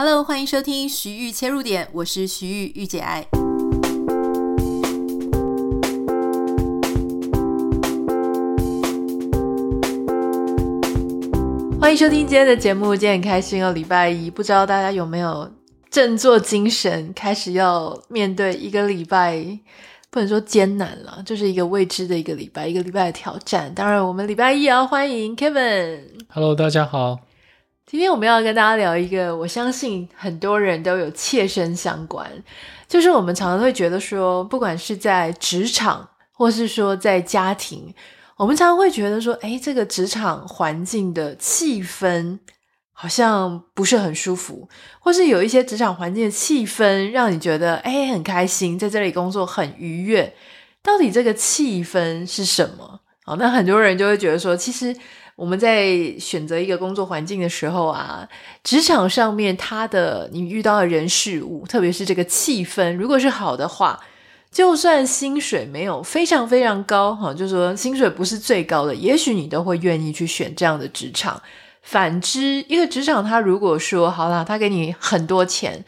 Hello，欢迎收听徐玉切入点，我是徐玉玉姐爱。欢迎收听今天的节目，今天很开心哦，礼拜一，不知道大家有没有振作精神，开始要面对一个礼拜，不能说艰难了，就是一个未知的一个礼拜，一个礼拜的挑战。当然，我们礼拜一也要欢迎 Kevin。Hello，大家好。今天我们要跟大家聊一个，我相信很多人都有切身相关，就是我们常常会觉得说，不管是在职场，或是说在家庭，我们常常会觉得说，诶，这个职场环境的气氛好像不是很舒服，或是有一些职场环境的气氛让你觉得，诶，很开心，在这里工作很愉悦。到底这个气氛是什么？好，那很多人就会觉得说，其实。我们在选择一个工作环境的时候啊，职场上面他的你遇到的人事物，特别是这个气氛，如果是好的话，就算薪水没有非常非常高，哈，就说薪水不是最高的，也许你都会愿意去选这样的职场。反之，一个职场他如果说好啦，他给你很多钱。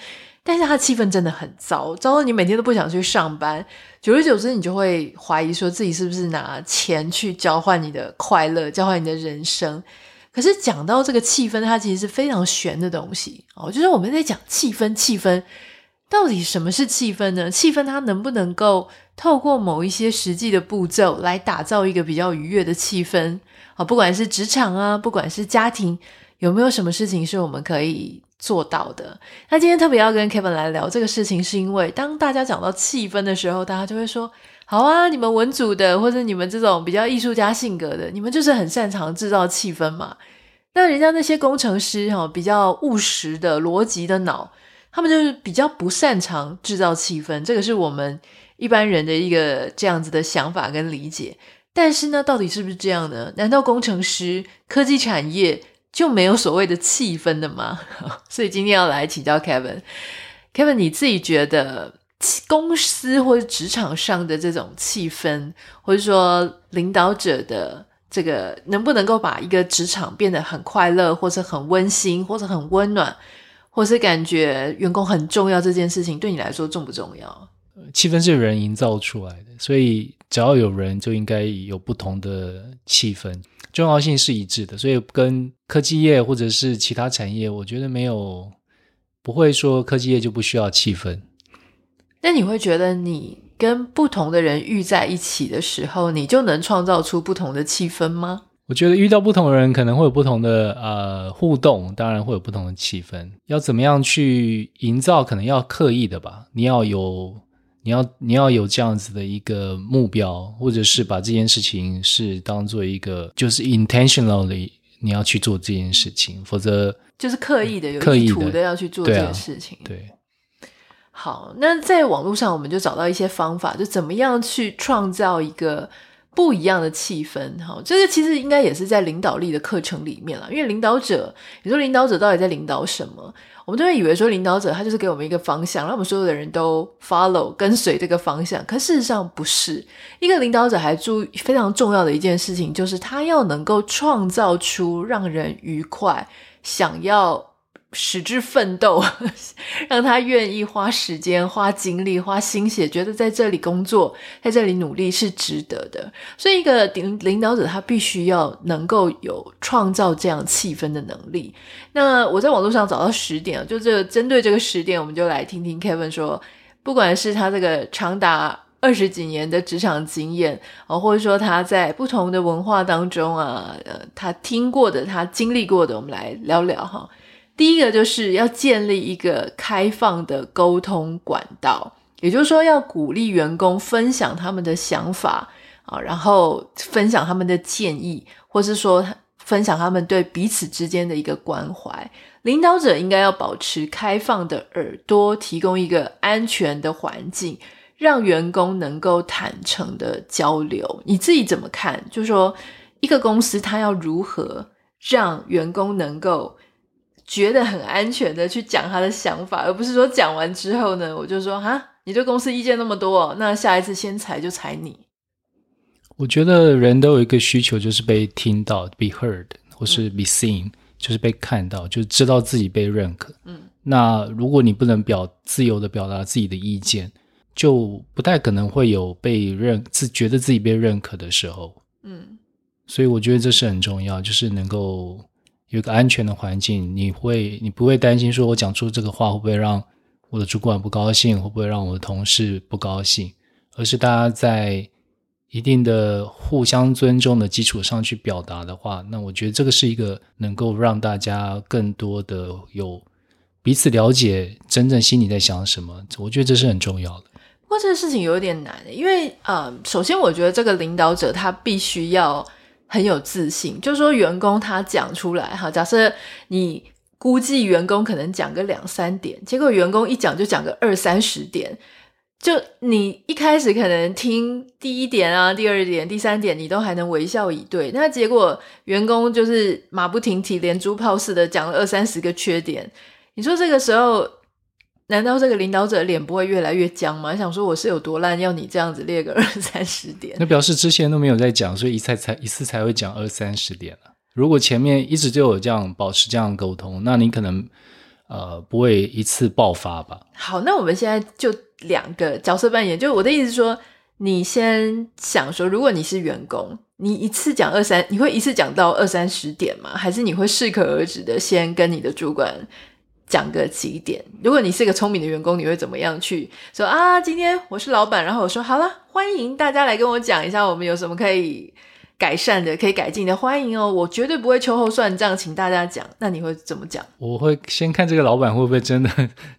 但是他气氛真的很糟，糟到你每天都不想去上班。久而久之，你就会怀疑说自己是不是拿钱去交换你的快乐，交换你的人生。可是讲到这个气氛，它其实是非常玄的东西哦。就是我们在讲气氛，气氛到底什么是气氛呢？气氛它能不能够透过某一些实际的步骤来打造一个比较愉悦的气氛啊？不管是职场啊，不管是家庭，有没有什么事情是我们可以做到的。那今天特别要跟 Kevin 来聊这个事情，是因为当大家讲到气氛的时候，大家就会说：“好啊，你们文组的，或者你们这种比较艺术家性格的，你们就是很擅长制造气氛嘛。”那人家那些工程师哈，比较务实的逻辑的脑，他们就是比较不擅长制造气氛。这个是我们一般人的一个这样子的想法跟理解。但是呢，到底是不是这样呢？难道工程师、科技产业？就没有所谓的气氛的吗？所以今天要来请教 Kevin。Kevin，你自己觉得公司或者职场上的这种气氛，或者说领导者的这个，能不能够把一个职场变得很快乐，或者很温馨，或者很温暖，或是感觉员工很重要这件事情，对你来说重不重要？气氛是人营造出来的，所以只要有人，就应该有不同的气氛。重要性是一致的，所以跟科技业或者是其他产业，我觉得没有不会说科技业就不需要气氛。那你会觉得你跟不同的人遇在一起的时候，你就能创造出不同的气氛吗？我觉得遇到不同的人可能会有不同的呃互动，当然会有不同的气氛。要怎么样去营造，可能要刻意的吧。你要有。你要你要有这样子的一个目标，或者是把这件事情是当做一个，就是 intentionally 你要去做这件事情，否则就是刻意的、有意图的要去做这件事情。对，啊、对。好，那在网络上我们就找到一些方法，就怎么样去创造一个不一样的气氛。哈，这个其实应该也是在领导力的课程里面了，因为领导者，你说领导者到底在领导什么？我们都会以为说领导者他就是给我们一个方向，让我们所有的人都 follow 跟随这个方向。可事实上不是，一个领导者还注意非常重要的一件事情，就是他要能够创造出让人愉快，想要。使之奋斗，让他愿意花时间、花精力、花心血，觉得在这里工作、在这里努力是值得的。所以，一个领领导者他必须要能够有创造这样气氛的能力。那我在网络上找到十点，就这针对这个十点，我们就来听听 Kevin 说，不管是他这个长达二十几年的职场经验啊，或者说他在不同的文化当中啊，呃，他听过的、他经历过的，我们来聊聊哈。第一个就是要建立一个开放的沟通管道，也就是说要鼓励员工分享他们的想法啊，然后分享他们的建议，或是说分享他们对彼此之间的一个关怀。领导者应该要保持开放的耳朵，提供一个安全的环境，让员工能够坦诚的交流。你自己怎么看？就说一个公司它要如何让员工能够觉得很安全的去讲他的想法，而不是说讲完之后呢，我就说哈，你对公司意见那么多，那下一次先裁就裁你。我觉得人都有一个需求，就是被听到，be heard，或是 be seen，嗯，就是被看到，就知道自己被认可。嗯，那如果你不能表自由的表达自己的意见，就不太可能会有被认自觉得自己被认可的时候。嗯，所以我觉得这是很重要，就是能够有一个安全的环境，你会你不会担心说我讲出这个话会不会让我的主管不高兴，会不会让我的同事不高兴，而是大家在一定的互相尊重的基础上去表达的话，那我觉得这个是一个能够让大家更多的有彼此了解真正心里在想什么，我觉得这是很重要的。不过这个事情有点难，因为呃，首先我觉得这个领导者他必须要很有自信，就是说员工他讲出来哈，假设你估计员工可能讲个两三点，结果员工一讲就讲个二三十点。就你一开始可能听第一点啊、第二点、第三点，你都还能微笑以对，那结果员工就是马不停蹄、连珠炮似的讲了二三十个缺点。你说这个时候，难道这个领导者脸不会越来越僵吗？想说我是有多烂，要你这样子列个二三十点？那表示之前都没有在讲，所以一次才一次才会讲二三十点了。如果前面一直就有这样保持这样沟通，那你可能呃不会一次爆发吧？好，那我们现在就。两个角色扮演，就我的意思是说，你先想说，如果你是员工，你一次讲二三，你会一次讲到二三十点吗？还是你会适可而止的先跟你的主管讲个几点？如果你是一个聪明的员工，你会怎么样去说啊？今天我是老板，然后我说好了，欢迎大家来跟我讲一下，我们有什么可以。改善的可以改进的，欢迎哦！我绝对不会秋后算账，请大家讲。那你会怎么讲？我会先看这个老板会不会真的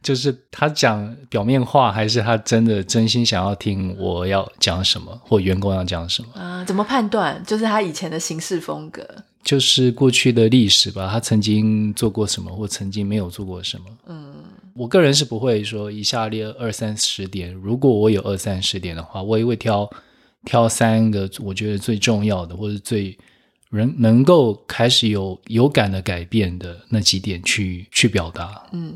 就是他讲表面话，还是他真的真心想要听我要讲什么，或员工要讲什么啊？怎么判断？就是他以前的行事风格，就是过去的历史吧。他曾经做过什么，或曾经没有做过什么？嗯，我个人是不会说一下列二三十点。如果我有二三十点的话，我也会挑。挑三个我觉得最重要的，或者最人能够开始有有感的改变的那几点去去表达。嗯，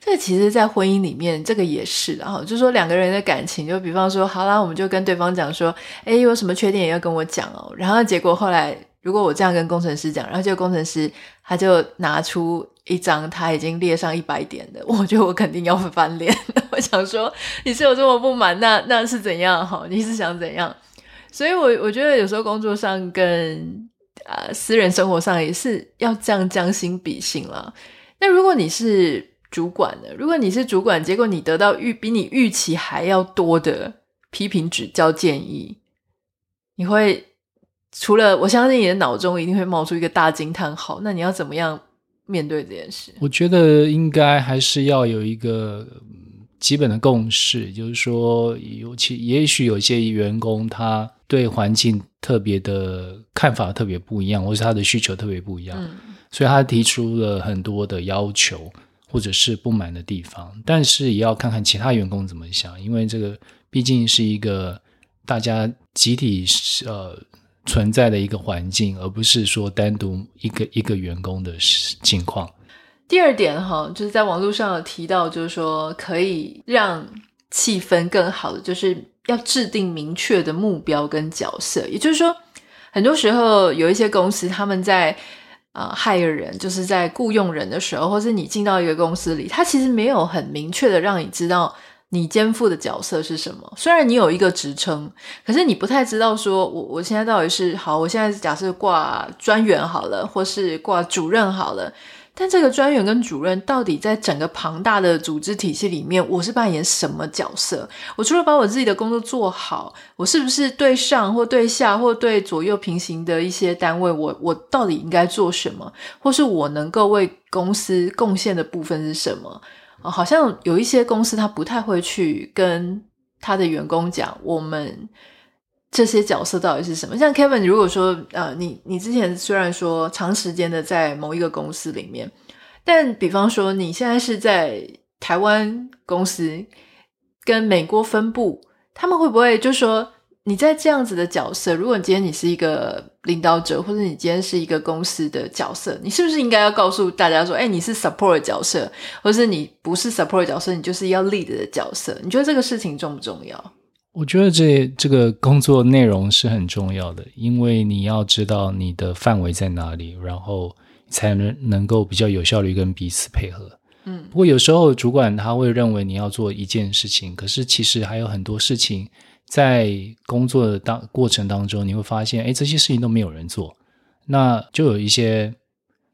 这其实，在婚姻里面，这个也是，然后就说两个人的感情，就比方说，好啦，我们就跟对方讲说，哎，有什么缺点也要跟我讲哦。然后结果后来，如果我这样跟工程师讲，然后这个工程师他就拿出。一张他已经列上一百点的，我觉得我肯定要翻脸。我想说，你是有这么不满，那那是怎样？哈，你是想怎样？所以我，我觉得有时候工作上跟啊、呃、私人生活上也是要这样将心比心了。那如果你是主管呢？如果你是主管，结果你得到预比你预期还要多的批评指教建议，你会除了我相信你的脑中一定会冒出一个大惊叹号。那你要怎么样？面对这件事，我觉得应该还是要有一个基本的共识，就是说，尤其也许有些员工他对环境特别的看法特别不一样，或是他的需求特别不一样，嗯，所以他提出了很多的要求或者是不满的地方，但是也要看看其他员工怎么想，因为这个毕竟是一个大家集体呃。存在的一个环境，而不是说单独一个一个员工的情况。第二点哈，就是在网络上有提到，就是说可以让气氛更好的，就是要制定明确的目标跟角色。也就是说，很多时候有一些公司他们在啊 hire 人，就是在雇佣人的时候，或是你进到一个公司里，他其实没有很明确的让你知道。你肩负的角色是什么？虽然你有一个职称，可是你不太知道说，我我现在到底是好，我现在假设挂专员好了，或是挂主任好了。但这个专员跟主任到底在整个庞大的组织体系里面，我是扮演什么角色？我除了把我自己的工作做好，我是不是对上或对下或对左右平行的一些单位，我我到底应该做什么？或是我能够为公司贡献的部分是什么？哦好像有一些公司，他不太会去跟他的员工讲，我们这些角色到底是什么。像 Kevin，如果说呃，你你之前虽然说长时间的在某一个公司里面，但比方说你现在是在台湾公司跟美国分部，他们会不会就说？你在这样子的角色，如果你今天你是一个领导者，或者你今天是一个公司的角色，你是不是应该要告诉大家说，哎，你是 support 的角色，或者是你不是 support 的角色，你就是要 lead 的角色？你觉得这个事情重不重要？我觉得这这个工作内容是很重要的，因为你要知道你的范围在哪里，然后才能能够比较有效率跟彼此配合。嗯，不过有时候主管他会认为你要做一件事情，可是其实还有很多事情在工作的当过程当中，你会发现，哎，这些事情都没有人做，那就有一些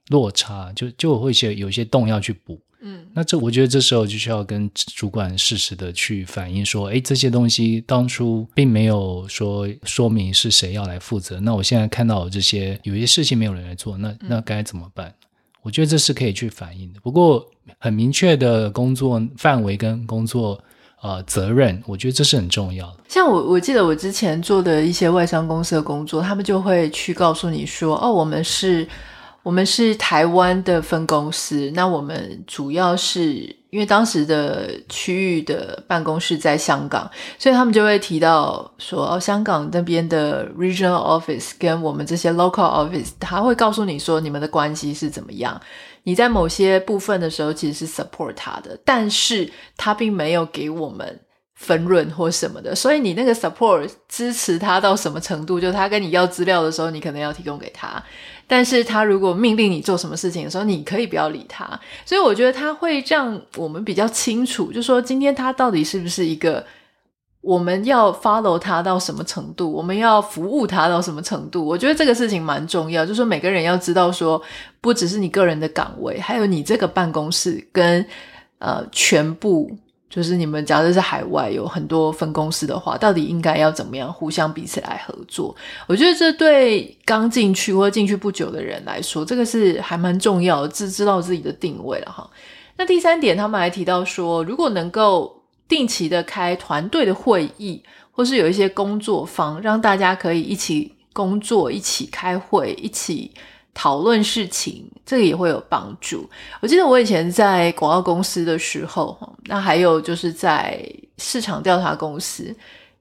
落差，就就会些有一些洞要去补。嗯，那这我觉得这时候就需要跟主管适时的去反映说，哎，这些东西当初并没有说说明是谁要来负责，那我现在看到这些有一些事情没有人来做，那那该怎么办？我觉得这是可以去反映的。不过很明确的工作范围跟工作呃责任，我觉得这是很重要的。像我我记得我之前做的一些外商公司的工作，他们就会去告诉你说，哦，我们是。我们是台湾的分公司，那我们主要是因为当时的区域的办公室在香港，所以他们就会提到说，哦，香港那边的 regional office 跟我们这些 local office，他会告诉你说你们的关系是怎么样。你在某些部分的时候其实是 support 他的，但是他并没有给我们。分润或什么的，所以你那个 support 支持他到什么程度？就他跟你要资料的时候，你可能要提供给他；但是他如果命令你做什么事情的时候，你可以不要理他。所以我觉得他会让我们比较清楚，就说今天他到底是不是一个我们要 follow 他到什么程度，我们要服务他到什么程度？我觉得这个事情蛮重要，就是说每个人要知道说，不只是你个人的岗位，还有你这个办公室跟呃全部。就是你们假设是海外有很多分公司的话，到底应该要怎么样互相彼此来合作？我觉得这对刚进去或进去不久的人来说，这个是还蛮重要的，知知道自己的定位了哈。那第三点，他们还提到说，如果能够定期的开团队的会议，或是有一些工作坊，让大家可以一起工作、一起开会、一起。讨论事情，这个也会有帮助。我记得我以前在广告公司的时候，那还有就是在市场调查公司，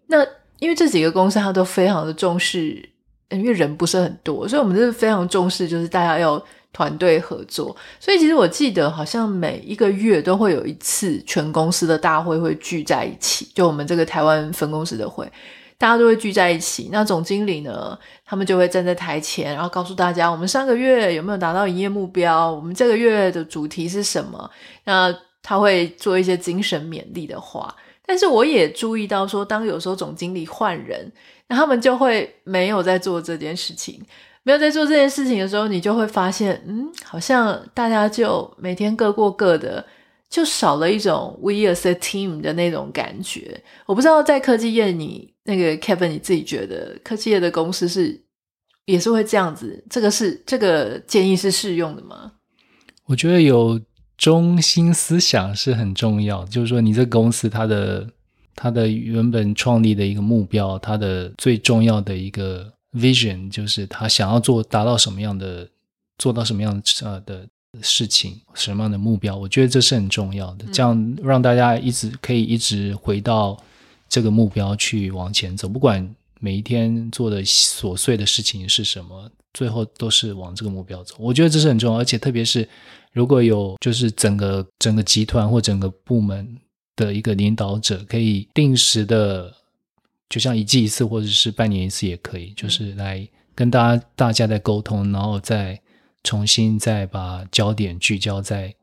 那因为这几个公司它都非常的重视，因为人不是很多，所以我们就是非常重视，就是大家要团队合作。所以其实我记得好像每一个月都会有一次全公司的大会会聚在一起，就我们这个台湾分公司的会。大家都会聚在一起，那总经理呢，他们就会站在台前，然后告诉大家，我们上个月有没有达到营业目标，我们这个月的主题是什么。那他会做一些精神勉励的话，但是我也注意到说，当有时候总经理换人，那他们就会没有在做这件事情，没有在做这件事情的时候，你就会发现，嗯，好像大家就每天各过各的。就少了一种 we as a team 的那种感觉。我不知道在科技业，你那个 Kevin 你自己觉得科技业的公司是也是会这样子？这个是这个建议是适用的吗？我觉得有中心思想是很重要，就是说你这公司它的它的原本创立的一个目标，它的最重要的一个 vision 就是他想要做达到什么样的，做到什么样的呃的。事情什么样的目标？我觉得这是很重要的，这样让大家一直可以一直回到这个目标去往前走。不管每一天做的琐碎的事情是什么，最后都是往这个目标走。我觉得这是很重要，而且特别是如果有就是整个整个集团或整个部门的一个领导者，可以定时的，就像一季一次或者是半年一次也可以，就是来跟大家大家在沟通，然后再。重新再把焦点聚焦在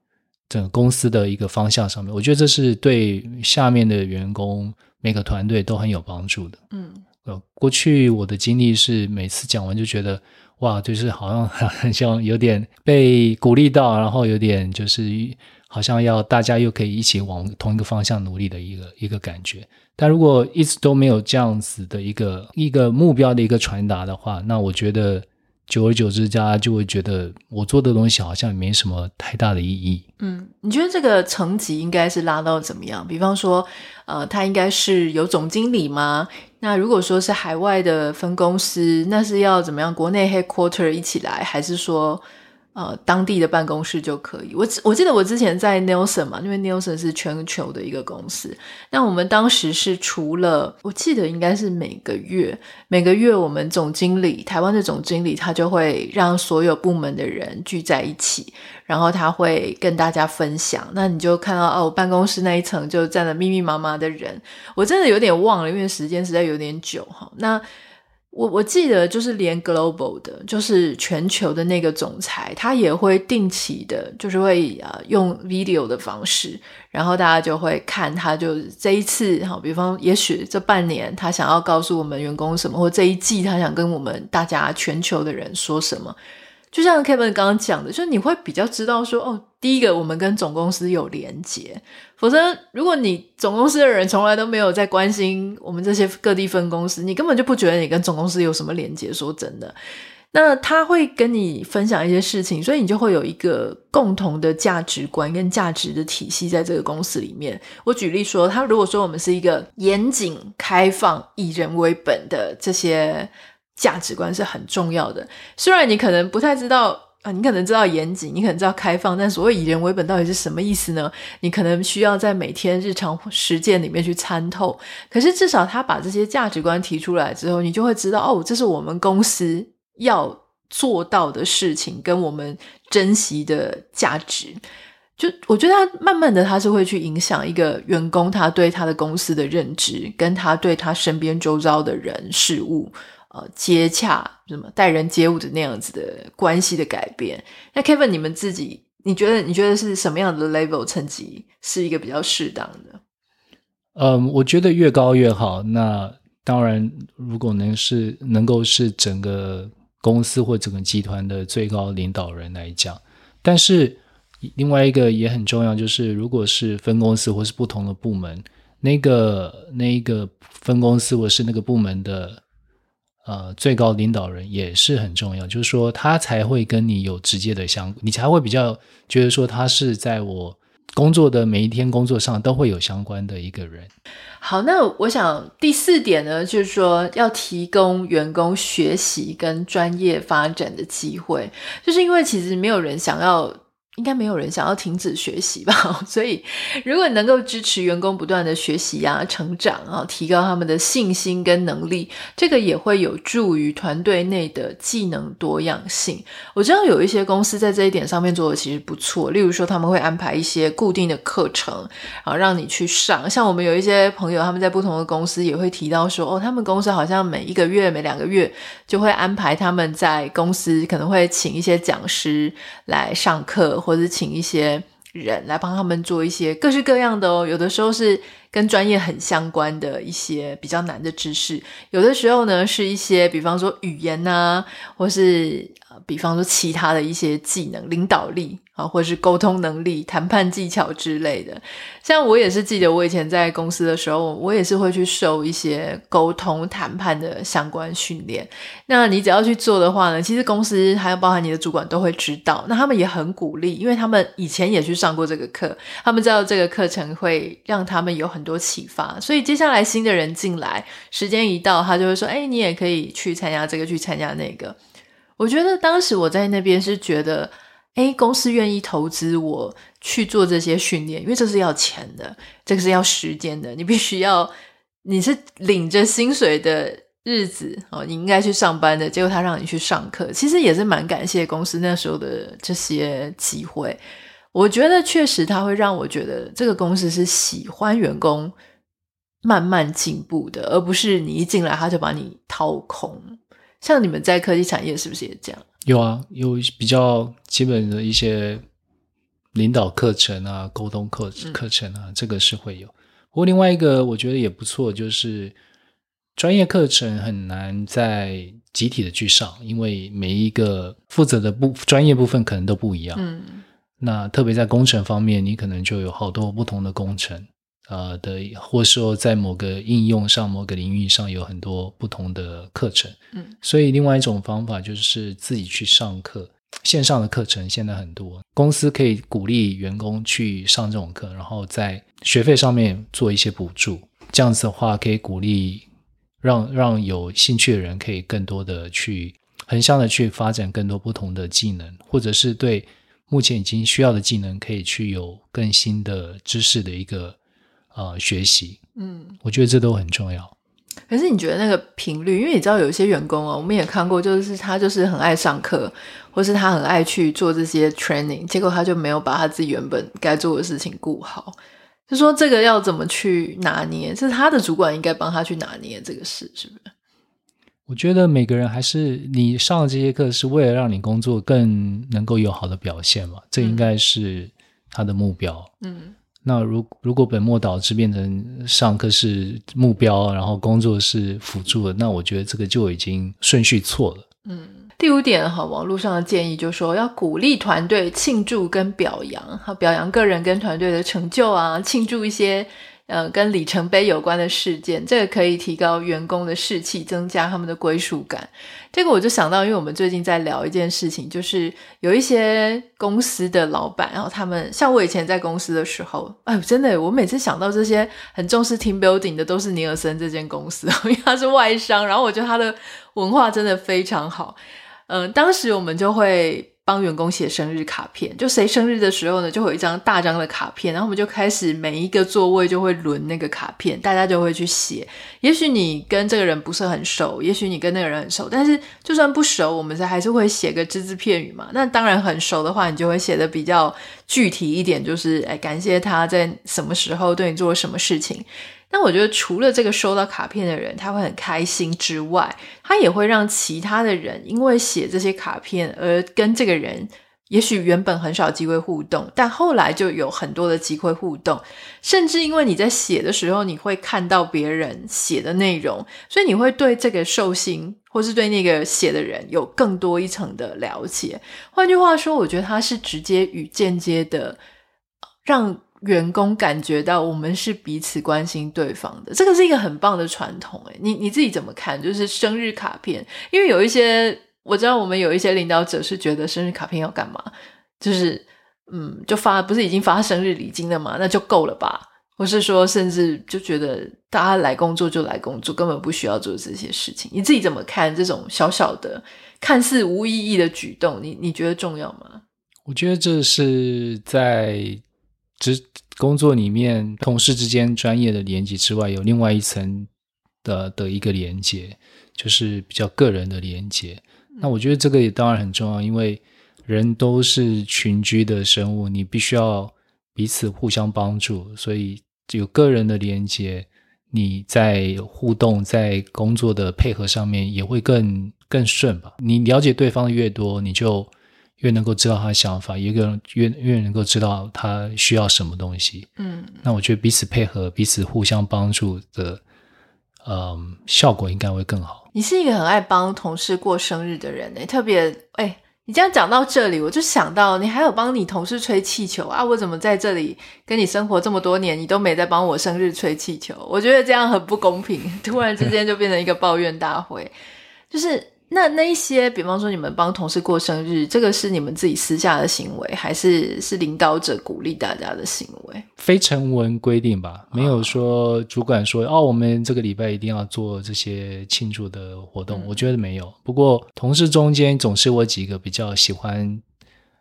整个公司的一个方向上面，我觉得这是对下面的员工每个团队都很有帮助的。嗯，呃，过去我的经历是每次讲完就觉得哇，就是好像 很像有点被鼓励到，然后有点就是好像要大家又可以一起往同一个方向努力的一个一个感觉。但如果一直都没有这样子的一个一个目标的一个传达的话，那我觉得。久而久之，大家就会觉得我做的东西好像没什么太大的意义。嗯，你觉得这个层级应该是拉到怎么样？比方说，呃，他应该是有总经理吗？那如果说是海外的分公司，那是要怎么样？国内 headquarter 一起来，还是说？呃，当地的办公室就可以。我我记得我之前在 Nelson 嘛，因为 Nelson 是全球的一个公司。那我们当时是除了，我记得应该是每个月，每个月我们总经理，台湾的总经理，他就会让所有部门的人聚在一起，然后他会跟大家分享。那你就看到哦，我办公室那一层就站了密密麻麻的人。我真的有点忘了，因为时间实在有点久哈。那我我记得就是连 global 的，就是全球的那个总裁，他也会定期的，就是会呃用 video 的方式，然后大家就会看他就这一次哈，比方也许这半年他想要告诉我们员工什么，或这一季他想跟我们大家全球的人说什么。就像 Kevin 刚刚讲的，就是你会比较知道说，哦，第一个我们跟总公司有连接，否则如果你总公司的人从来都没有在关心我们这些各地分公司，你根本就不觉得你跟总公司有什么连接。说真的，那他会跟你分享一些事情，所以你就会有一个共同的价值观跟价值的体系在这个公司里面。我举例说，他如果说我们是一个严谨、开放、以人为本的这些。价值观是很重要的，虽然你可能不太知道啊，你可能知道严谨，你可能知道开放，但所谓以人为本到底是什么意思呢？你可能需要在每天日常实践里面去参透。可是至少他把这些价值观提出来之后，你就会知道哦，这是我们公司要做到的事情，跟我们珍惜的价值。就我觉得他慢慢的，他是会去影响一个员工他对他的公司的认知，跟他对他身边周遭的人事物。接洽什么待人接物的那样子的关系的改变。那 Kevin，你们自己，你觉得你觉得是什么样的 level 层级是一个比较适当的？嗯，我觉得越高越好。那当然，如果能是能够是整个公司或整个集团的最高领导人来讲，但是另外一个也很重要，就是如果是分公司或是不同的部门，那个那一个分公司或是那个部门的。呃，最高领导人也是很重要，就是说他才会跟你有直接的相，你才会比较觉得说他是在我工作的每一天工作上都会有相关的一个人。好，那我想第四点呢，就是说要提供员工学习跟专业发展的机会，就是因为其实没有人想要。应该没有人想要停止学习吧？所以，如果能够支持员工不断的学习啊、成长啊，提高他们的信心跟能力，这个也会有助于团队内的技能多样性。我知道有一些公司在这一点上面做的其实不错，例如说他们会安排一些固定的课程，啊，让你去上。像我们有一些朋友，他们在不同的公司也会提到说，哦，他们公司好像每一个月、每两个月就会安排他们在公司可能会请一些讲师来上课。或者请一些人来帮他们做一些各式各样的哦，有的时候是跟专业很相关的一些比较难的知识，有的时候呢是一些比方说语言呐，或是比方说其他的一些技能，领导力。啊，或者是沟通能力、谈判技巧之类的。像我也是记得，我以前在公司的时候，我也是会去受一些沟通、谈判的相关训练。那你只要去做的话呢，其实公司还有包含你的主管都会知道。那他们也很鼓励，因为他们以前也去上过这个课，他们知道这个课程会让他们有很多启发。所以接下来新的人进来，时间一到，他就会说：“哎，你也可以去参加这个，去参加那个。”我觉得当时我在那边是觉得。诶，公司愿意投资我去做这些训练，因为这是要钱的，这个是要时间的。你必须要，你是领着薪水的日子哦，你应该去上班的。结果他让你去上课，其实也是蛮感谢公司那时候的这些机会。我觉得确实他会让我觉得这个公司是喜欢员工慢慢进步的，而不是你一进来他就把你掏空。像你们在科技产业是不是也这样？有啊，有比较基本的一些领导课程啊、沟通课课程啊，这个是会有。不过另外一个我觉得也不错，就是专业课程很难在集体的去上，因为每一个负责的部专业部分可能都不一样。嗯，那特别在工程方面，你可能就有好多不同的工程。呃的，或是说在某个应用上、某个领域上有很多不同的课程，嗯，所以另外一种方法就是自己去上课，线上的课程现在很多，公司可以鼓励员工去上这种课，然后在学费上面做一些补助，这样子的话可以鼓励让让有兴趣的人可以更多的去横向的去发展更多不同的技能，或者是对目前已经需要的技能可以去有更新的知识的一个。呃，学习，嗯，我觉得这都很重要。可是你觉得那个频率，因为你知道有一些员工哦，我们也看过，就是他就是很爱上课，或是他很爱去做这些 training，结果他就没有把他自己原本该做的事情顾好。就说这个要怎么去拿捏？是他的主管应该帮他去拿捏这个事，是不是？我觉得每个人还是你上的这些课是为了让你工作更能够有好的表现嘛，这应该是他的目标。嗯，那如如果本末倒置变成上课是目标，然后工作是辅助的，那我觉得这个就已经顺序错了。嗯。第五点哈，网络上的建议就是说要鼓励团队庆祝跟表扬，哈，表扬个人跟团队的成就啊，庆祝一些呃跟里程碑有关的事件，这个可以提高员工的士气，增加他们的归属感。这个我就想到，因为我们最近在聊一件事情，就是有一些公司的老板，然后他们像我以前在公司的时候，哎，真的，我每次想到这些很重视 team building 的，都是尼尔森这间公司，因为他是外商，然后我觉得他的文化真的非常好。嗯，当时我们就会帮员工写生日卡片，就谁生日的时候呢，就会有一张大张的卡片，然后我们就开始每一个座位就会轮那个卡片，大家就会去写。也许你跟这个人不是很熟，也许你跟那个人很熟，但是就算不熟，我们还是会写个只字片语嘛。那当然很熟的话，你就会写得比较具体一点，就是哎，感谢他在什么时候对你做了什么事情。那我觉得，除了这个收到卡片的人他会很开心之外，他也会让其他的人因为写这些卡片而跟这个人，也许原本很少机会互动，但后来就有很多的机会互动。甚至因为你在写的时候，你会看到别人写的内容，所以你会对这个寿星或是对那个写的人有更多一层的了解。换句话说，我觉得他是直接与间接的让。员工感觉到我们是彼此关心对方的，这个是一个很棒的传统。诶，你你自己怎么看？就是生日卡片，因为有一些我知道，我们有一些领导者是觉得生日卡片要干嘛？就是嗯，就发不是已经发生日礼金了吗？那就够了吧？或是说，甚至就觉得大家来工作就来工作，根本不需要做这些事情。你自己怎么看这种小小的、看似无意义的举动？你你觉得重要吗？我觉得这是在。职工作里面，同事之间专业的连接之外，有另外一层的的一个连接，就是比较个人的连接。那我觉得这个也当然很重要，因为人都是群居的生物，你必须要彼此互相帮助，所以有个人的连接，你在互动、在工作的配合上面也会更更顺吧。你了解对方越多，你就。越能够知道他的想法，一个人越越能够知道他需要什么东西。嗯，那我觉得彼此配合、彼此互相帮助的，嗯，效果应该会更好。你是一个很爱帮同事过生日的人诶，特别诶，你这样讲到这里，我就想到你还有帮你同事吹气球啊！我怎么在这里跟你生活这么多年，你都没在帮我生日吹气球？我觉得这样很不公平。突然之间就变成一个抱怨大会，就是。那那一些，比方说你们帮同事过生日，这个是你们自己私下的行为，还是是领导者鼓励大家的行为？非成文规定吧，没有说主管说哦，我们这个礼拜一定要做这些庆祝的活动。嗯。我觉得没有。不过同事中间总是我几个比较喜欢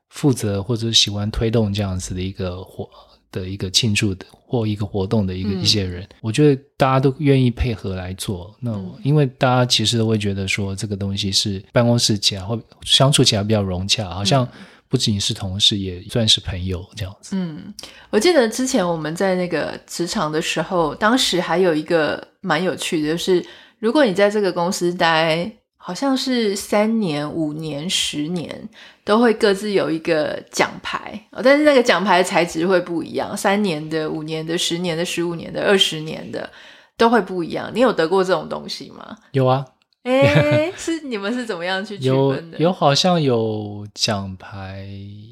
负责或者喜欢推动这样子的一个活。的一个庆祝的或一个活动的一个一些人，嗯，我觉得大家都愿意配合来做。那因为大家其实都会觉得说，这个东西是办公室起来或相处起来比较融洽，好像不仅是同事，也算是朋友这样子。嗯，我记得之前我们在那个职场的时候，当时还有一个蛮有趣的，就是如果你在这个公司待。好像是三年、五年、十年都会各自有一个奖牌，但是那个奖牌的材质会不一样，三年的、五年的、十年的、十五年的、二十年的都会不一样。你有得过这种东西吗？有啊，诶是你们是怎么样去区分的？有，有好像有奖牌，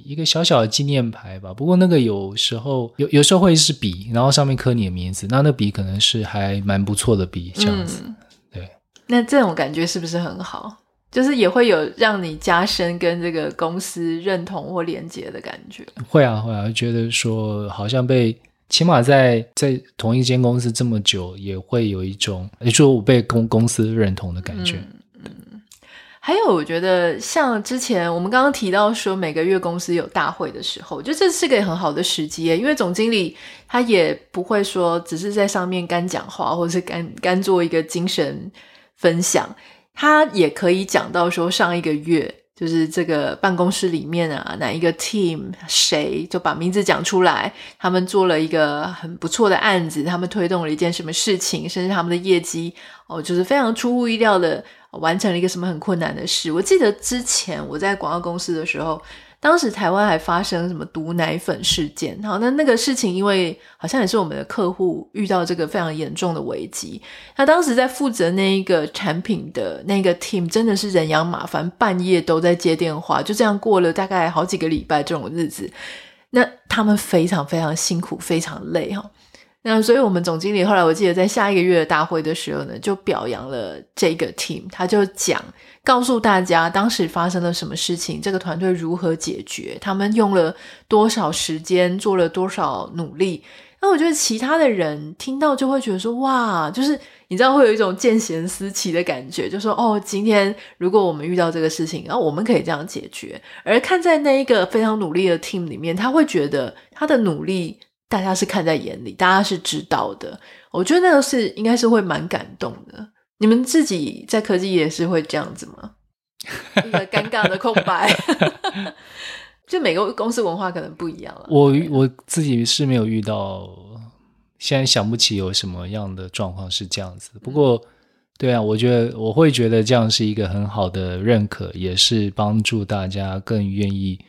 一个小小的纪念牌吧。不过那个有时候有，有时候会是笔，然后上面刻你的名字，那那笔可能是还蛮不错的笔，这样子。嗯那这种感觉是不是很好？就是也会有让你加深跟这个公司认同或连接的感觉。会啊，会啊，觉得说好像被起码在在同一间公司这么久，也会有一种也就我被公公司认同的感觉。嗯，嗯，还有我觉得像之前我们刚刚提到说每个月公司有大会的时候，我觉得这是个很好的时机，因为总经理他也不会说只是在上面干讲话，或者是干干做一个精神。分享，他也可以讲到说，上一个月就是这个办公室里面啊，哪一个 team 谁就把名字讲出来，他们做了一个很不错的案子，他们推动了一件什么事情，甚至他们的业绩哦，就是非常出乎意料的完成了一个什么很困难的事。我记得之前我在广告公司的时候。当时台湾还发生什么毒奶粉事件，好，那那个事情因为好像也是我们的客户遇到这个非常严重的危机，他当时在负责那一个产品的那个 team 真的是人仰马翻，半夜都在接电话，就这样过了大概好几个礼拜这种日子，那他们非常非常辛苦，非常累哈。那所以，我们总经理后来我记得在下一个月的大会的时候呢，就表扬了这个 team，他就讲，告诉大家当时发生了什么事情，这个团队如何解决，他们用了多少时间，做了多少努力。那我觉得其他的人听到就会觉得说，哇，就是你知道会有一种见贤思齐的感觉，就说哦，今天如果我们遇到这个事情，然后我们可以这样解决。而看在那一个非常努力的 team 里面，他会觉得他的努力。大家是看在眼里，大家是知道的。我觉得那个是应该是会蛮感动的。你们自己在科技也是会这样子吗？一个尴尬的空白，就每个公司文化可能不一样了。我我自己是没有遇到，现在想不起有什么样的状况是这样子。不过，对啊，我觉得我会觉得这样是一个很好的认可，也是帮助大家更愿意。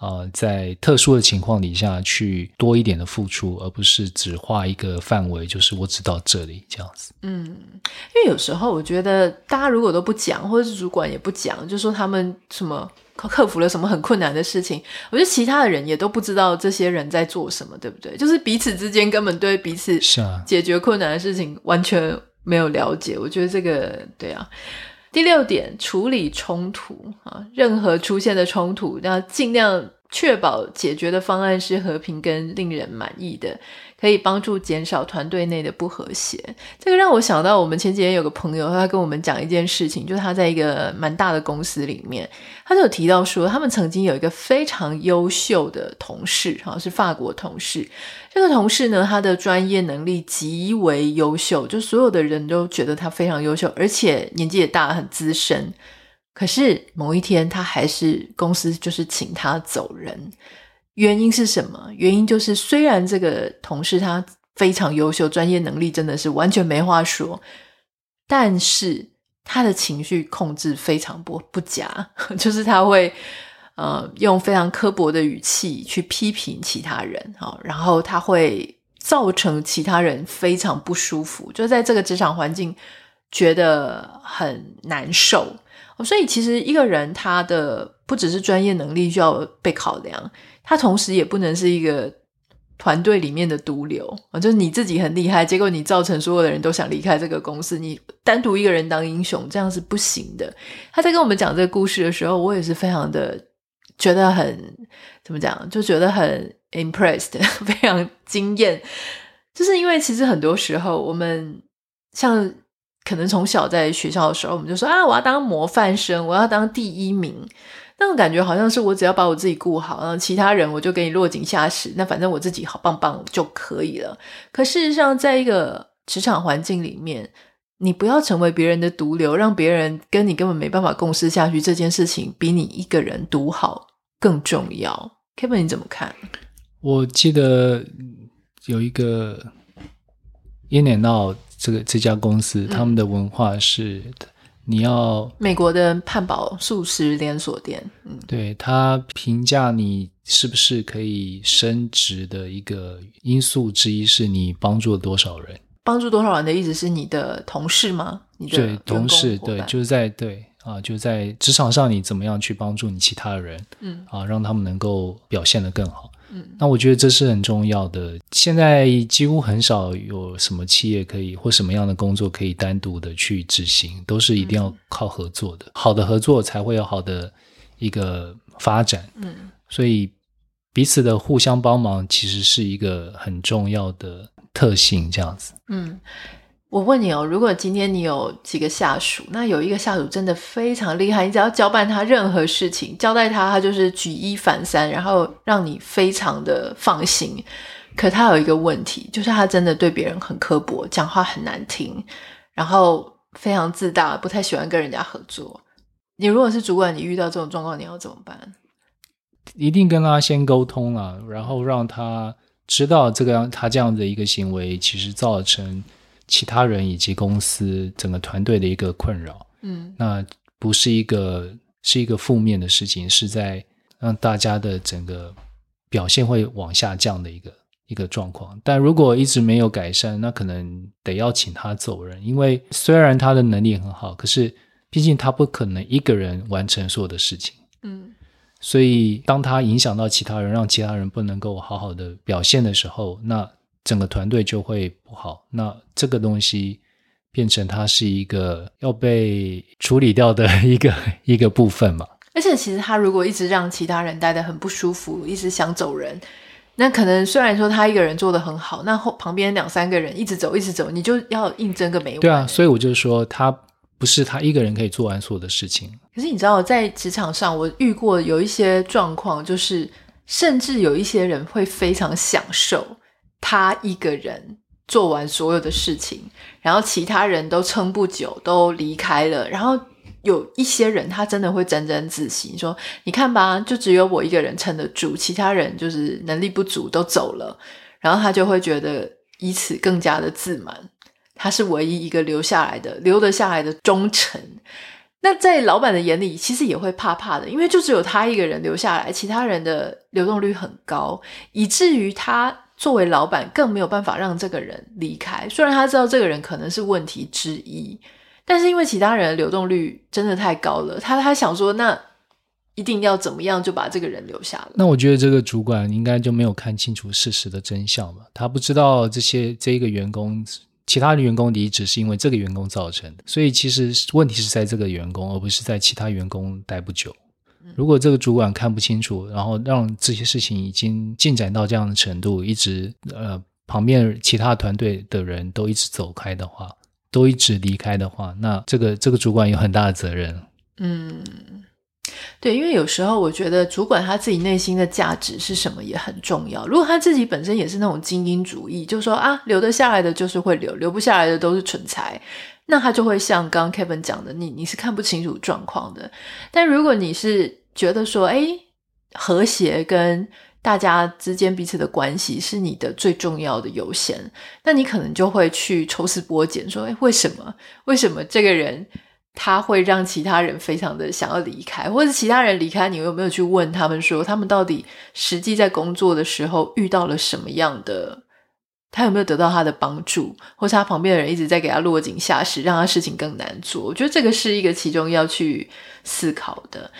啊、呃，在特殊的情况底下去多一点的付出，而不是只画一个范围，就是我只到这里这样子。嗯，因为有时候我觉得大家如果都不讲，或者是主管也不讲，就说他们什么克服了什么很困难的事情，我觉得其他的人也都不知道这些人在做什么，对不对？就是彼此之间根本对彼此是啊解决困难的事情完全没有了解。我觉得这个对啊。第六点，处理冲突啊，任何出现的冲突，要尽量确保解决的方案是和平跟令人满意的。可以帮助减少团队内的不和谐。这个让我想到，我们前几天有个朋友，他跟我们讲一件事情，就是他在一个蛮大的公司里面，他就有提到说，他们曾经有一个非常优秀的同事，哈，是法国同事。这个同事呢，他的专业能力极为优秀，就所有的人都觉得他非常优秀，而且年纪也大，很资深。可是某一天，他还是公司就是请他走人。原因是什么？原因就是，虽然这个同事他非常优秀，专业能力真的是完全没话说，但是他的情绪控制非常不不佳，就是他会呃用非常刻薄的语气去批评其他人，好，然后他会造成其他人非常不舒服，就在这个职场环境觉得很难受。所以其实一个人他的不只是专业能力需要被考量。他同时也不能是一个团队里面的毒瘤啊，就是你自己很厉害，结果你造成所有的人都想离开这个公司，你单独一个人当英雄，这样是不行的。他在跟我们讲这个故事的时候，我也是非常的觉得很怎么讲，就觉得很 impressed，非常惊艳。就是因为其实很多时候，我们像可能从小在学校的时候，我们就说啊，我要当模范生，我要当第一名。那种感觉好像是我只要把我自己顾好，然后其他人我就给你落井下石。那反正我自己好棒棒就可以了。可事实上，在一个职场环境里面，你不要成为别人的毒瘤，让别人跟你根本没办法共事下去，这件事情比你一个人独好更重要。Kevin，你怎么看？我记得有一个 In-N-Out 这个这家公司，他们的文化是。你要美国的汉堡素食连锁店，嗯，对，他评价你是不是可以升职的一个因素之一是你帮助了多少人？帮助多少人的意思是你的同事吗？你的对同事，对，就是在对啊，就在职场上你怎么样去帮助你其他的人，嗯啊，让他们能够表现得更好。嗯，那我觉得这是很重要的。现在几乎很少有什么企业可以或什么样的工作可以单独的去执行，都是一定要靠合作的。嗯，好的合作才会有好的一个发展。嗯，所以彼此的互相帮忙其实是一个很重要的特性，这样子。嗯。我问你哦，如果今天你有几个下属，那有一个下属真的非常厉害，你只要交办他任何事情，交代他，他就是举一反三，然后让你非常的放心。可他有一个问题，就是他真的对别人很刻薄，讲话很难听，然后非常自大，不太喜欢跟人家合作。你如果是主管，你遇到这种状况，你要怎么办？一定跟他先沟通了，然后让他知道这个样他这样的一个行为，其实造成其他人以及公司整个团队的一个困扰。嗯，那不是一个是一个负面的事情，是在让大家的整个表现会往下降的一个一个状况。但如果一直没有改善，那可能得要请他走人，因为虽然他的能力很好，可是毕竟他不可能一个人完成所有的事情。嗯。所以，当他影响到其他人，让其他人不能够好好的表现的时候，那整个团队就会不好。那这个东西变成它是一个要被处理掉的一个一个部分嘛。而且，其实他如果一直让其他人待得很不舒服，一直想走人，那可能虽然说他一个人做得很好，那后旁边两三个人一直走，一直走，你就要应征个没完。对啊，所以我就说他。不是他一个人可以做完所有的事情。可是你知道，在职场上，我遇过有一些状况，就是甚至有一些人会非常享受他一个人做完所有的事情，然后其他人都撑不久，都离开了。然后有一些人，他真的会沾沾自喜，说：“你看吧，就只有我一个人撑得住，其他人就是能力不足都走了。”然后他就会觉得以此更加的自满。他是唯一一个留下来的、留得下来的忠臣。那在老板的眼里，其实也会怕怕的，因为就只有他一个人留下来，其他人的流动率很高，以至于他作为老板更没有办法让这个人离开。虽然他知道这个人可能是问题之一，但是因为其他人的流动率真的太高了，他他想说，那一定要怎么样就把这个人留下来。那我觉得这个主管应该就没有看清楚事实的真相吧？他不知道这些这一个员工。其他的员工离职是因为这个员工造成的，所以其实问题是在这个员工，而不是在其他员工待不久。如果这个主管看不清楚，然后让这些事情已经进展到这样的程度，一直呃旁边其他团队的人都一直走开的话，都一直离开的话，那这个这个主管有很大的责任。嗯。对，因为有时候我觉得主管他自己内心的价值是什么也很重要。如果他自己本身也是那种精英主义，就说啊，留得下来的就是会留，留不下来的都是蠢材，那他就会像刚 Kevin 讲的，你你是看不清楚状况的。但如果你是觉得说，哎，和谐跟大家之间彼此的关系是你的最重要的优先，那你可能就会去抽丝剥茧，说，哎，为什么？为什么这个人？他会让其他人非常的想要离开，或者其他人离开，你有没有去问他们说，他们到底实际在工作的时候遇到了什么样的？他有没有得到他的帮助，或是他旁边的人一直在给他落井下石，让他事情更难做？我觉得这个是一个其中要去思考的。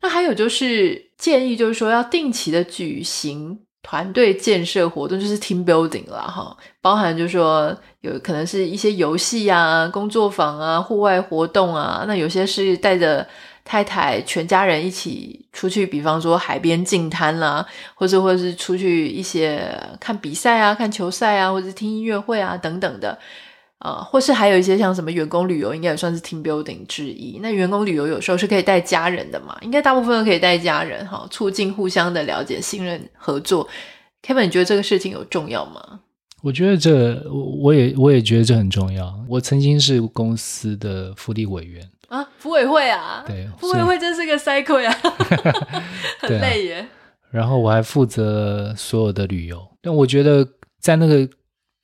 那还有就是建议，就是说要定期的举行。团队建设活动就是 team building 啦，哈，包含就是说有可能是一些游戏啊、工作坊啊、户外活动啊，那有些是带着太太全家人一起出去，比方说海边净滩啦，或者或者是出去一些看比赛啊、看球赛啊，或者听音乐会啊等等的。啊，或是还有一些像什么员工旅游，应该也算是 team building 之一。那员工旅游有时候是可以带家人的嘛？应该大部分都可以带家人哈，促进互相的了解、信任、合作。Kevin，你觉得这个事情有重要吗？我觉得这，我也我也觉得这很重要。我曾经是公司的福利委员啊，福委会啊，对，福委会真是个 cycle 呀 啊，很累耶。啊。然后我还负责所有的旅游，但我觉得在那个。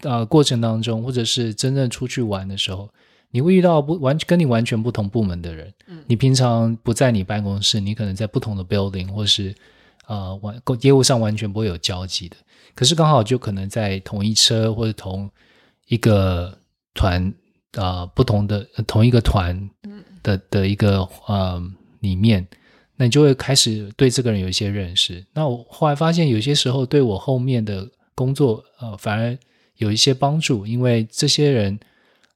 呃，过程当中，或者是真正出去玩的时候，你会遇到不完跟你完全不同部门的人。嗯，你平常不在你办公室，你可能在不同的 building，或是呃，完业务上完全不会有交集的。可是刚好就可能在同一车或者同一个团啊、呃，不同的同一个团的的一个呃里面，那你就会开始对这个人有一些认识。那我后来发现，有些时候对我后面的工作呃，反而。有一些帮助，因为这些人，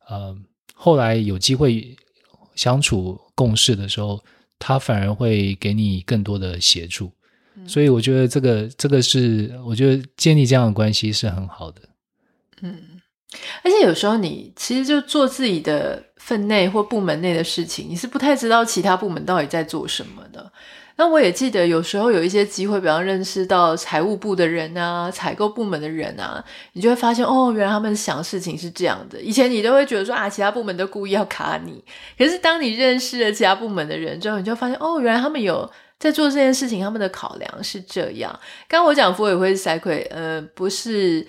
呃，后来有机会相处共事的时候，他反而会给你更多的协助，嗯，所以我觉得这个这个是，我觉得建立这样的关系是很好的。嗯，而且有时候你其实就做自己的分内或部门内的事情，你是不太知道其他部门到底在做什么的。那我也记得有时候有一些机会，比方认识到财务部的人啊、采购部门的人啊，你就会发现哦，原来他们想事情是这样的。以前你都会觉得说啊，其他部门都故意要卡你，可是当你认识了其他部门的人之后，你就发现哦，原来他们有在做这件事情，他们的考量是这样。刚刚我讲福委会是赛奎，呃，不是。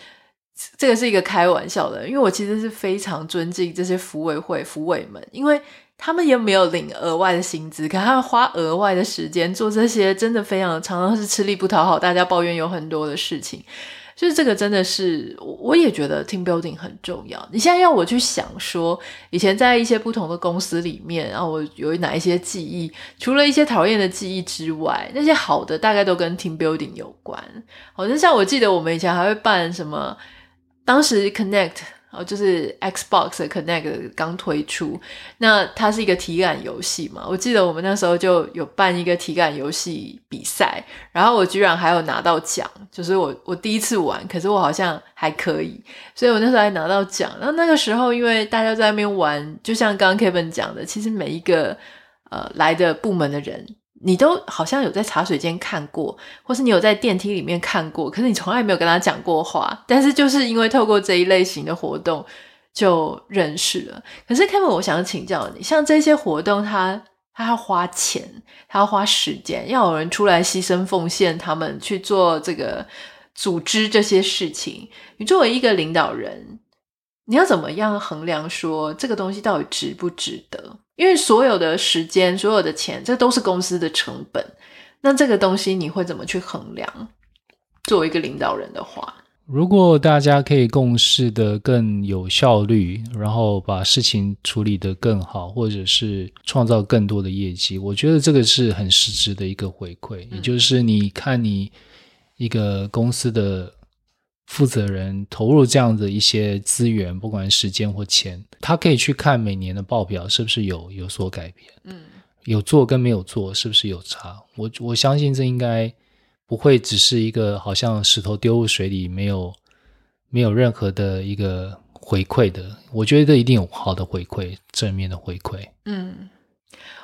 这个是一个开玩笑的，因为我其实是非常尊敬这些福委会、福委们，因为他们也没有领额外的薪资，可他们花额外的时间做这些，真的非常常常是吃力不讨好，大家抱怨有很多的事情，就是这个真的是，我也觉得 team building 很重要。你现在要我去想说，以前在一些不同的公司里面，然后我有哪一些记忆，除了一些讨厌的记忆之外，那些好的大概都跟 team building 有关。好像像我记得我们以前还会办什么。当时 Connect 哦，就是 Xbox 的 Connect 刚推出，那它是一个体感游戏嘛。我记得我们那时候就有办一个体感游戏比赛，然后我居然还有拿到奖，就是我我第一次玩，可是我好像还可以，所以我那时候还拿到奖。那那个时候，因为大家在那边玩，就像刚刚 Kevin 讲的，其实每一个呃来的部门的人。你都好像有在茶水间看过，或是你有在电梯里面看过，可是你从来没有跟他讲过话。但是就是因为透过这一类型的活动就认识了。可是 Kevin，我想请教你，像这些活动它，它它要花钱，它要花时间，要有人出来牺牲奉献，他们去做这个组织这些事情。你作为一个领导人，你要怎么样衡量说这个东西到底值不值得？因为所有的时间、所有的钱，这都是公司的成本。那这个东西你会怎么去衡量？作为一个领导人的话，如果大家可以共事的更有效率，然后把事情处理得更好，或者是创造更多的业绩，我觉得这个是很实质的一个回馈。嗯。也就是你看你一个公司的。负责人投入这样的一些资源，不管时间或钱，他可以去看每年的报表是不是有有所改变，嗯，有做跟没有做是不是有差？我我相信这应该不会只是一个好像石头丢入水里没有没有任何的一个回馈的，我觉得这一定有好的回馈，正面的回馈，嗯。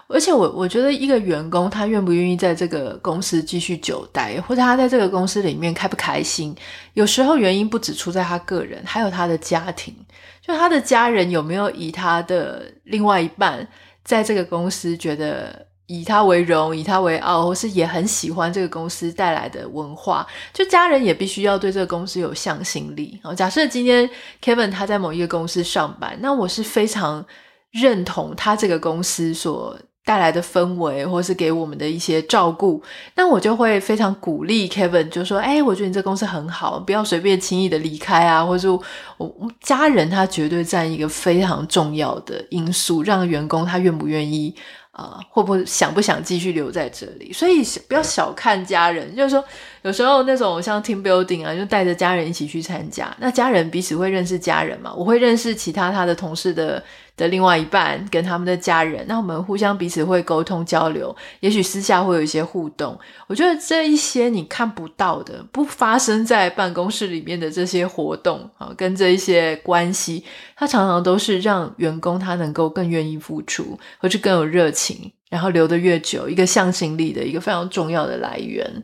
而且我我觉得一个员工他愿不愿意在这个公司继续久待，或者他在这个公司里面开不开心，有时候原因不只出在他个人，还有他的家庭。就他的家人有没有以他的另外一半在这个公司觉得以他为荣、以他为傲，或是也很喜欢这个公司带来的文化？就家人也必须要对这个公司有向心力。假设今天 Kevin 他在某一个公司上班，那我是非常认同他这个公司所。带来的氛围，或是给我们的一些照顾，那我就会非常鼓励 Kevin，就说：“哎，我觉得你这公司很好，不要随便轻易的离开啊。”或者我，家人他绝对占一个非常重要的因素，让员工他愿不愿意啊、会不会想不想继续留在这里？所以不要小看家人，就是说有时候那种像 team building 啊，就带着家人一起去参加，那家人彼此会认识家人嘛，我会认识其他他的同事的。的另外一半跟他们的家人，那我们互相彼此会沟通交流，也许私下会有一些互动。我觉得这一些你看不到的，不发生在办公室里面的这些活动啊，跟这一些关系，它常常都是让员工他能够更愿意付出，或是更有热情，然后留得越久，一个向心力的一个非常重要的来源。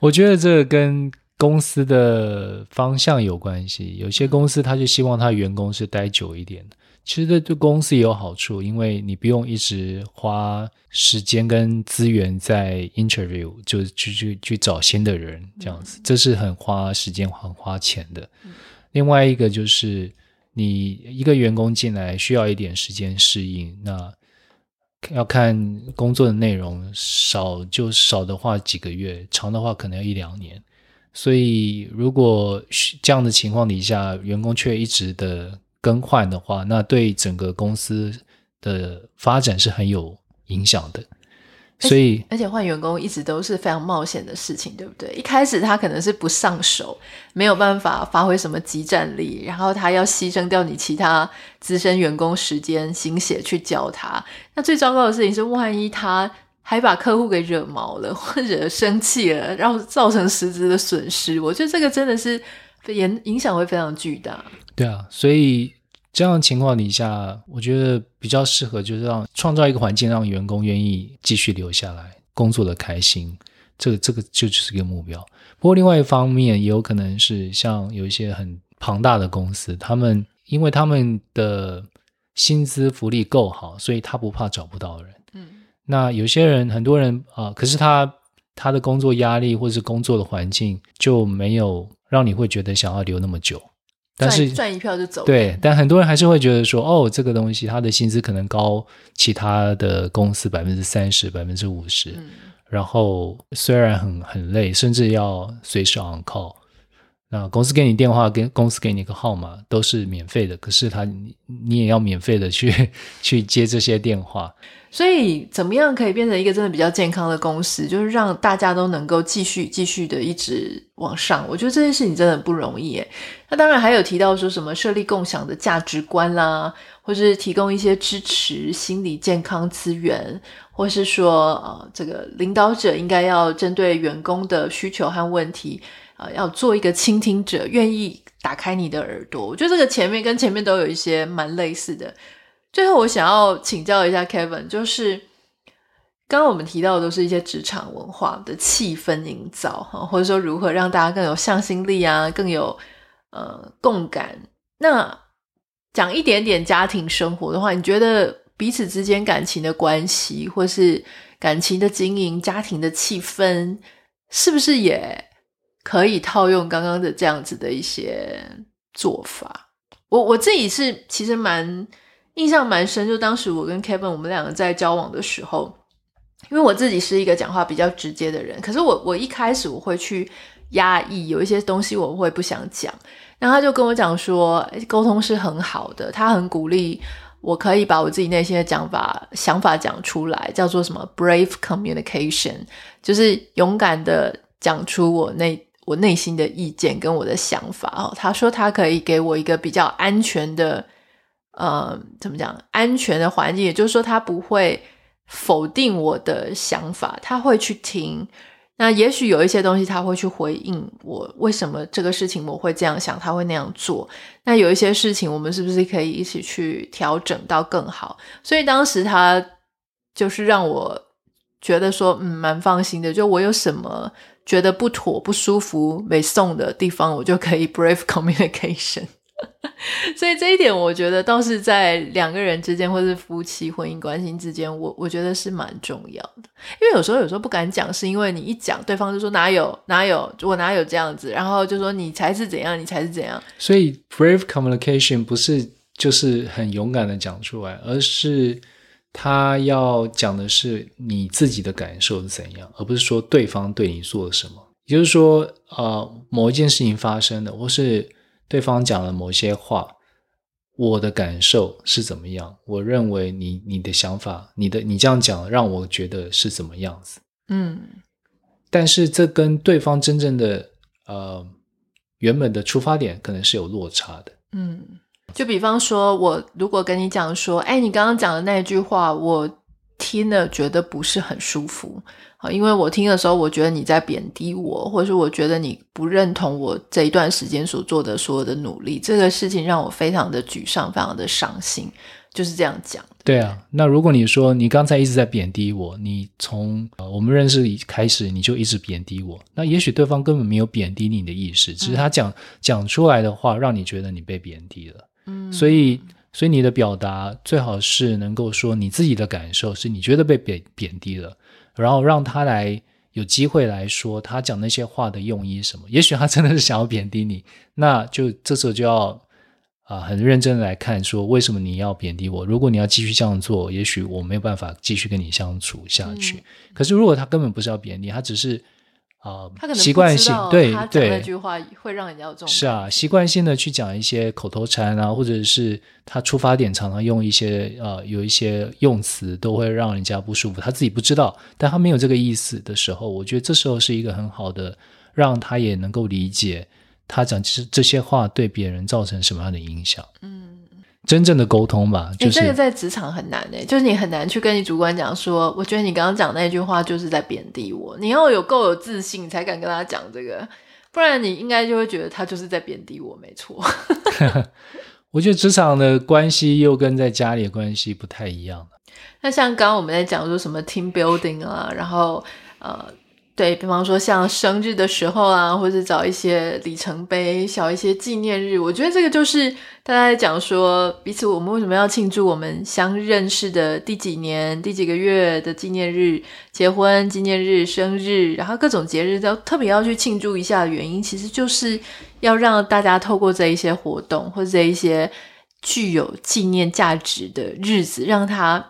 我觉得这个跟公司的方向有关系，有些公司他就希望他员工是待久一点的。其实这对公司也有好处，因为你不用一直花时间跟资源在 interview，就去去去找新的人这样子，这是很花时间、很花钱的。另外一个就是你一个员工进来需要一点时间适应，那要看工作的内容，少就少的话几个月，长的话可能要一两年。所以如果这样的情况底下，员工却一直的。更换的话，那对整个公司的发展是很有影响的。所以，而且换员工一直都是非常冒险的事情，对不对？一开始他可能是不上手，没有办法发挥什么集战力，然后他要牺牲掉你其他资深员工时间、心血去教他。那最糟糕的事情是，万一他还把客户给惹毛了，或者生气了，然后造成实质的损失，我觉得这个真的是影影响会非常巨大。对啊，所以这样的情况底下，我觉得比较适合就是让创造一个环境，让员工愿意继续留下来。工作的开心，这个这个就就是一个目标。不过另外一方面，也有可能是像有一些很庞大的公司，他们因为他们的薪资福利够好，所以他不怕找不到人。嗯，那有些人很多人啊，可是他他的工作压力或是工作的环境就没有让你会觉得想要留那么久。但是赚一票就走。对，但很多人还是会觉得说，哦，这个东西他的薪资可能高其他的公司百分之三十、百分之五十。然后虽然很很累，甚至要随时 on call。那公司给你电话，跟公司给你个号码都是免费的，可是他你你也要免费的去 去接这些电话。所以，怎么样可以变成一个真的比较健康的公司，就是让大家都能够继续继续的一直往上？我觉得这件事情真的不容易诶。那当然还有提到说什么设立共享的价值观啦，或是提供一些支持心理健康资源，或是说呃，这个领导者应该要针对员工的需求和问题，呃，要做一个倾听者，愿意打开你的耳朵。我觉得这个前面跟前面都有一些蛮类似的。最后，我想要请教一下 Kevin，就是刚刚我们提到的都是一些职场文化的气氛营造哈，或者说如何让大家更有向心力啊，更有呃共感。那讲一点点家庭生活的话，你觉得彼此之间感情的关系，或是感情的经营、家庭的气氛，是不是也可以套用刚刚的这样子的一些做法？我我自己是其实蛮。印象蛮深，就当时我跟 Kevin 我们两个在交往的时候，因为我自己是一个讲话比较直接的人，可是我我一开始我会去压抑，有一些东西我会不想讲，然后他就跟我讲说，沟通是很好的，他很鼓励我可以把我自己内心的讲法想法讲出来，叫做什么 brave communication，就是勇敢的讲出我内我内心的意见跟我的想法哦。他说他可以给我一个比较安全的。呃，怎么讲？安全的环境，也就是说，他不会否定我的想法，他会去听。那也许有一些东西，他会去回应我，为什么这个事情我会这样想，他会那样做。那有一些事情，我们是不是可以一起去调整到更好？所以当时他就是让我觉得说，嗯，蛮放心的。就我有什么觉得不妥、不舒服、没送的地方，我就可以 brave communication。所以这一点，我觉得倒是在两个人之间，或是夫妻婚姻关系之间，我我觉得是蛮重要的。因为有时候有时候不敢讲，是因为你一讲，对方就说哪有哪有，我哪有这样子，然后就说你才是怎样，你才是怎样。所以 brave communication 不是就是很勇敢的讲出来，而是他要讲的是你自己的感受是怎样，而不是说对方对你做了什么。也就是说，呃，某一件事情发生的，或是。对方讲了某些话，我的感受是怎么样？我认为你你的想法，你的你这样讲让我觉得是怎么样子？嗯，但是这跟对方真正的呃原本的出发点可能是有落差的。嗯，就比方说，我如果跟你讲说，哎，你刚刚讲的那句话，我听了觉得不是很舒服。啊因为我听的时候，我觉得你在贬低我，或者是我觉得你不认同我这一段时间所做的所有的努力，这个事情让我非常的沮丧，非常的伤心，就是这样讲。对啊，那如果你说你刚才一直在贬低我，你从我们认识开始你就一直贬低我，那也许对方根本没有贬低你的意思，只是他讲、讲出来的话让你觉得你被贬低了。嗯，所以所以你的表达最好是能够说你自己的感受是你觉得被贬贬低了。然后让他来有机会来说他讲那些话的用意是什么？也许他真的是想要贬低你，那就这时候就要啊、呃、很认真的来看，说为什么你要贬低我？如果你要继续这样做，也许我没有办法继续跟你相处下去。嗯、可是如果他根本不是要贬低，他只是。啊，习惯性对对，那句话会让人家有这种是啊，习惯性的去讲一些口头禅啊，或者是他出发点常常用一些呃有一些用词都会让人家不舒服，他自己不知道，但他没有这个意思的时候，我觉得这时候是一个很好的，让他也能够理解他讲这这些话对别人造成什么样的影响。嗯。真正的沟通吧，就是这个在职场很难诶，就是你很难去跟你主管讲说，我觉得你刚刚讲那句话就是在贬低我，你要有够有自信才敢跟他讲这个，不然你应该就会觉得他就是在贬低我，没错。我觉得职场的关系又跟在家里的关系不太一样。那像刚刚我们在讲说什么 team building 啊，然后呃。对，比方说像生日的时候啊，或者找一些里程碑、小一些纪念日，我觉得这个就是大家在讲说彼此我们为什么要庆祝我们相认识的第几年、第几个月的纪念日、结婚纪念日、生日，然后各种节日都特别要去庆祝一下的原因，其实就是要让大家透过这一些活动或者这一些具有纪念价值的日子，让它。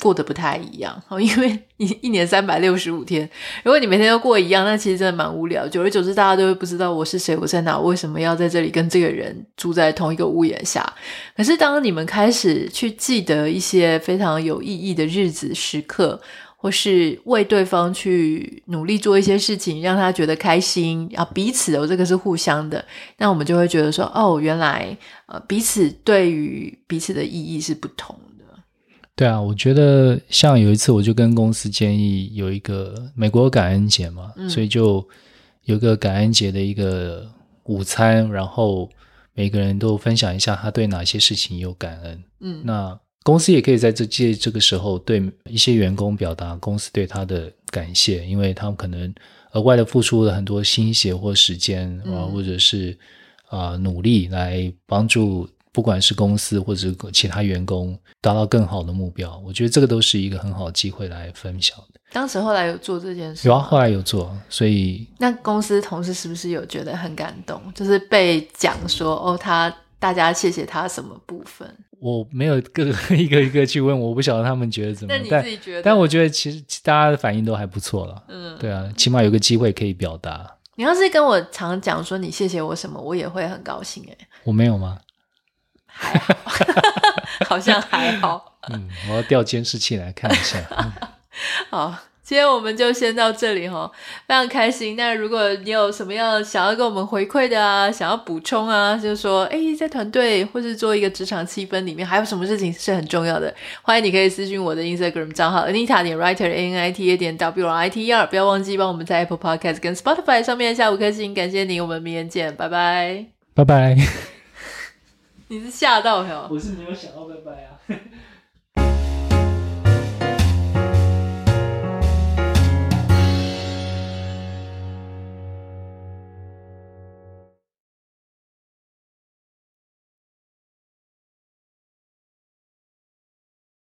过得不太一样哦，因为一一年三百六十五天，如果你每天都过一样，那其实真的蛮无聊。久而久之，大家都会不知道我是谁，我在哪，为什么要在这里跟这个人住在同一个屋檐下。可是，当你们开始去记得一些非常有意义的日子、时刻，或是为对方去努力做一些事情，让他觉得开心，啊，彼此哦，这个是互相的，那我们就会觉得说，哦，原来呃，彼此对于彼此的意义是不同。对啊，我觉得像有一次，我就跟公司建议有一个美国感恩节嘛，嗯、所以就有个感恩节的一个午餐，然后每个人都分享一下他对哪些事情有感恩。嗯，那公司也可以在这届这个时候对一些员工表达公司对他的感谢，因为他们可能额外的付出了很多心血或时间啊，嗯、或者是啊、呃、努力来帮助。不管是公司或者其他员工达到更好的目标，我觉得这个都是一个很好的机会来分享的。当时后来有做这件事？有啊，后来有做，所以那公司同事是不是有觉得很感动？就是被讲说哦，他大家谢谢他什么部分？我没有个一个一个去问，我不晓得他们觉得怎么样。但你自己觉得？但，但我觉得其实大家的反应都还不错了。嗯，对啊，起码有个机会可以表达。你要是跟我常讲说你谢谢我什么，我也会很高兴诶。我没有吗？还好，好像还好。嗯，我要调监视器来看一下。嗯、好，今天我们就先到这里哈，非常开心。那如果你有什么样想要跟我们回馈的啊，想要补充啊，就是说，哎，在团队或是做一个职场气氛里面，还有什么事情是很重要的？欢迎你可以私讯我的 Instagram 账号 Anita 点 Writer A N I T A 点 W R I T E R，不要忘记帮我们在 Apple Podcast 跟 Spotify 上面下五颗星，感谢你，我们明天见，拜拜，拜拜。你是吓到没有？我是没有想到拜拜啊。